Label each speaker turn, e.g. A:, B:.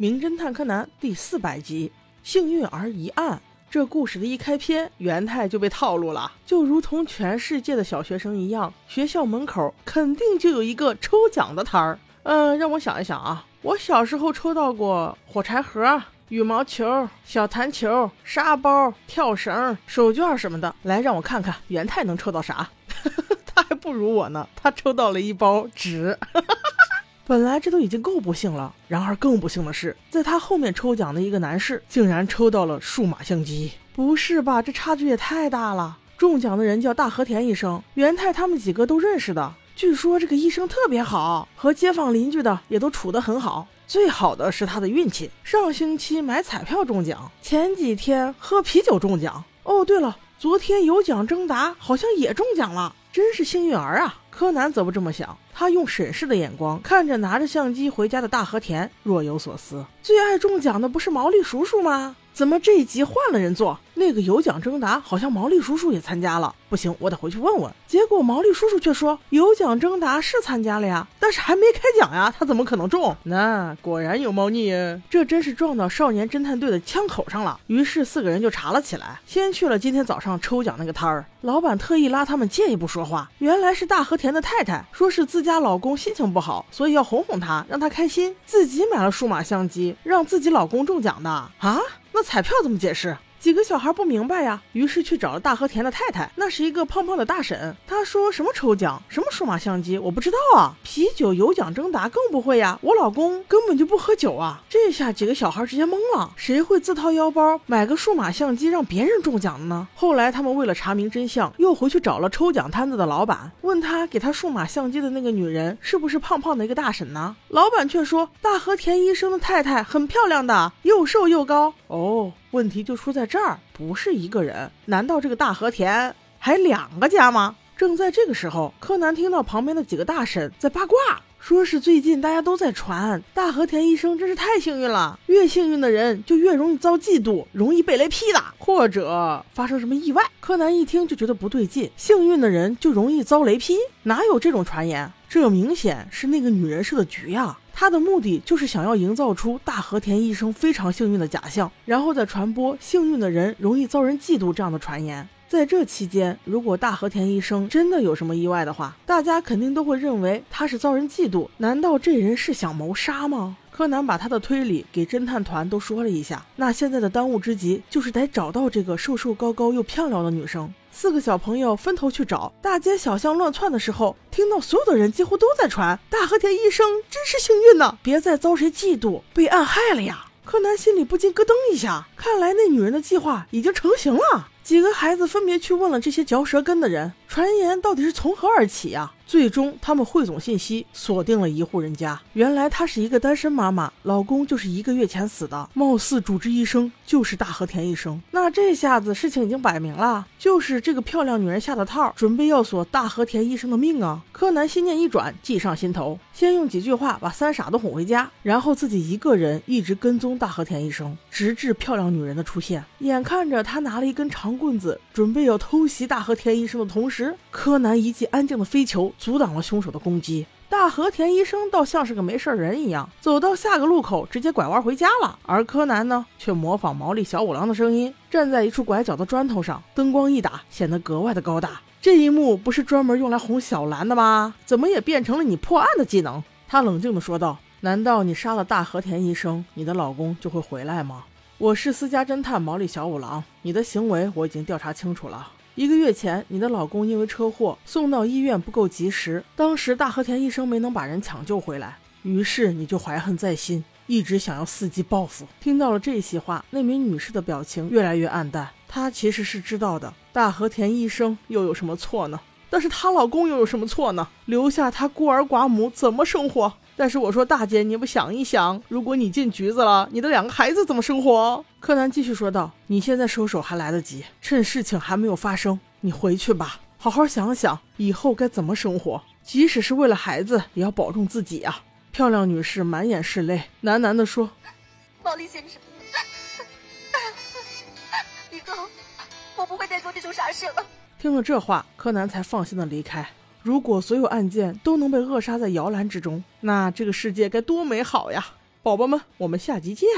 A: 名侦探柯南》第四百集《幸运儿一案》。这故事的一开篇，元太就被套路了，就如同全世界的小学生一样，学校门口肯定就有一个抽奖的摊儿。嗯，让我想一想啊，我小时候抽到过火柴盒、羽毛球、小弹球、沙包、跳绳、手绢什么的。来，让我看看元太能抽到啥？他还不如我呢，他抽到了一包纸。本来这都已经够不幸了，然而更不幸的是，在他后面抽奖的一个男士竟然抽到了数码相机。不是吧？这差距也太大了！中奖的人叫大和田医生，元太他们几个都认识的。据说这个医生特别好，和街坊邻居的也都处得很好。最好的是他的运气，上星期买彩票中奖，前几天喝啤酒中奖。哦，对了，昨天有奖征答好像也中奖了，真是幸运儿啊！柯南则不这么想，他用审视的眼光看着拿着相机回家的大和田，若有所思。最爱中奖的不是毛利叔叔吗？怎么这一集换了人做？那个有奖征答好像毛利叔叔也参加了。不行，我得回去问问。结果毛利叔叔却说有奖征答是参加了呀，但是还没开奖呀，他怎么可能中？那果然有猫腻，这真是撞到少年侦探队的枪口上了。于是四个人就查了起来，先去了今天早上抽奖那个摊儿。老板特意拉他们借一步说话，原来是大和田的太太，说是自家老公心情不好，所以要哄哄他，让他开心，自己买了数码相机，让自己老公中奖的啊。那彩票怎么解释？几个小孩不明白呀，于是去找了大和田的太太，那是一个胖胖的大婶。她说什么抽奖，什么数码相机，我不知道啊。啤酒有奖征答更不会呀，我老公根本就不喝酒啊。这下几个小孩直接懵了，谁会自掏腰包买个数码相机让别人中奖的呢？后来他们为了查明真相，又回去找了抽奖摊子的老板，问他给他数码相机的那个女人是不是胖胖的一个大婶呢？老板却说大和田医生的太太很漂亮的，又瘦又高。哦。问题就出在这儿，不是一个人，难道这个大和田还两个家吗？正在这个时候，柯南听到旁边的几个大婶在八卦，说是最近大家都在传大和田医生真是太幸运了，越幸运的人就越容易遭嫉妒，容易被雷劈的，或者发生什么意外。柯南一听就觉得不对劲，幸运的人就容易遭雷劈，哪有这种传言？这明显是那个女人设的局呀。他的目的就是想要营造出大和田医生非常幸运的假象，然后再传播幸运的人容易遭人嫉妒这样的传言。在这期间，如果大和田医生真的有什么意外的话，大家肯定都会认为他是遭人嫉妒。难道这人是想谋杀吗？柯南把他的推理给侦探团都说了一下。那现在的当务之急就是得找到这个瘦瘦高高又漂亮的女生。四个小朋友分头去找，大街小巷乱窜的时候，听到所有的人几乎都在传大和田医生真是幸运呢，别再遭谁嫉妒被暗害了呀！柯南心里不禁咯噔一下，看来那女人的计划已经成型了。几个孩子分别去问了这些嚼舌根的人，传言到底是从何而起呀？最终，他们汇总信息，锁定了一户人家。原来她是一个单身妈妈，老公就是一个月前死的。貌似主治医生就是大和田医生。那这下子事情已经摆明了，就是这个漂亮女人下的套，准备要索大和田医生的命啊！柯南心念一转，计上心头，先用几句话把三傻都哄回家，然后自己一个人一直跟踪大和田医生，直至漂亮女人的出现。眼看着他拿了一根长长棍子，准备要偷袭大和田医生的同时，柯南一记安静的飞球。阻挡了凶手的攻击，大和田医生倒像是个没事人一样，走到下个路口直接拐弯回家了。而柯南呢，却模仿毛利小五郎的声音，站在一处拐角的砖头上，灯光一打，显得格外的高大。这一幕不是专门用来哄小兰的吗？怎么也变成了你破案的技能？他冷静地说道：“难道你杀了大和田医生，你的老公就会回来吗？”我是私家侦探毛利小五郎，你的行为我已经调查清楚了。一个月前，你的老公因为车祸送到医院不够及时，当时大和田医生没能把人抢救回来，于是你就怀恨在心，一直想要伺机报复。听到了这些话，那名女士的表情越来越暗淡。她其实是知道的，大和田医生又有什么错呢？但是她老公又有什么错呢？留下她孤儿寡母怎么生活？但是我说大姐，你不想一想，如果你进局子了，你的两个孩子怎么生活？柯南继续说道：“你现在收手还来得及，趁事情还没有发生，你回去吧，好好想想以后该怎么生活。即使是为了孩子，也要保重自己啊！”漂亮女士满眼是泪，喃喃地说：“
B: 毛利先生，以后我不会再做这种傻事了。”
A: 听了这话，柯南才放心的离开。如果所有案件都能被扼杀在摇篮之中，那这个世界该多美好呀！宝宝们，我们下集见。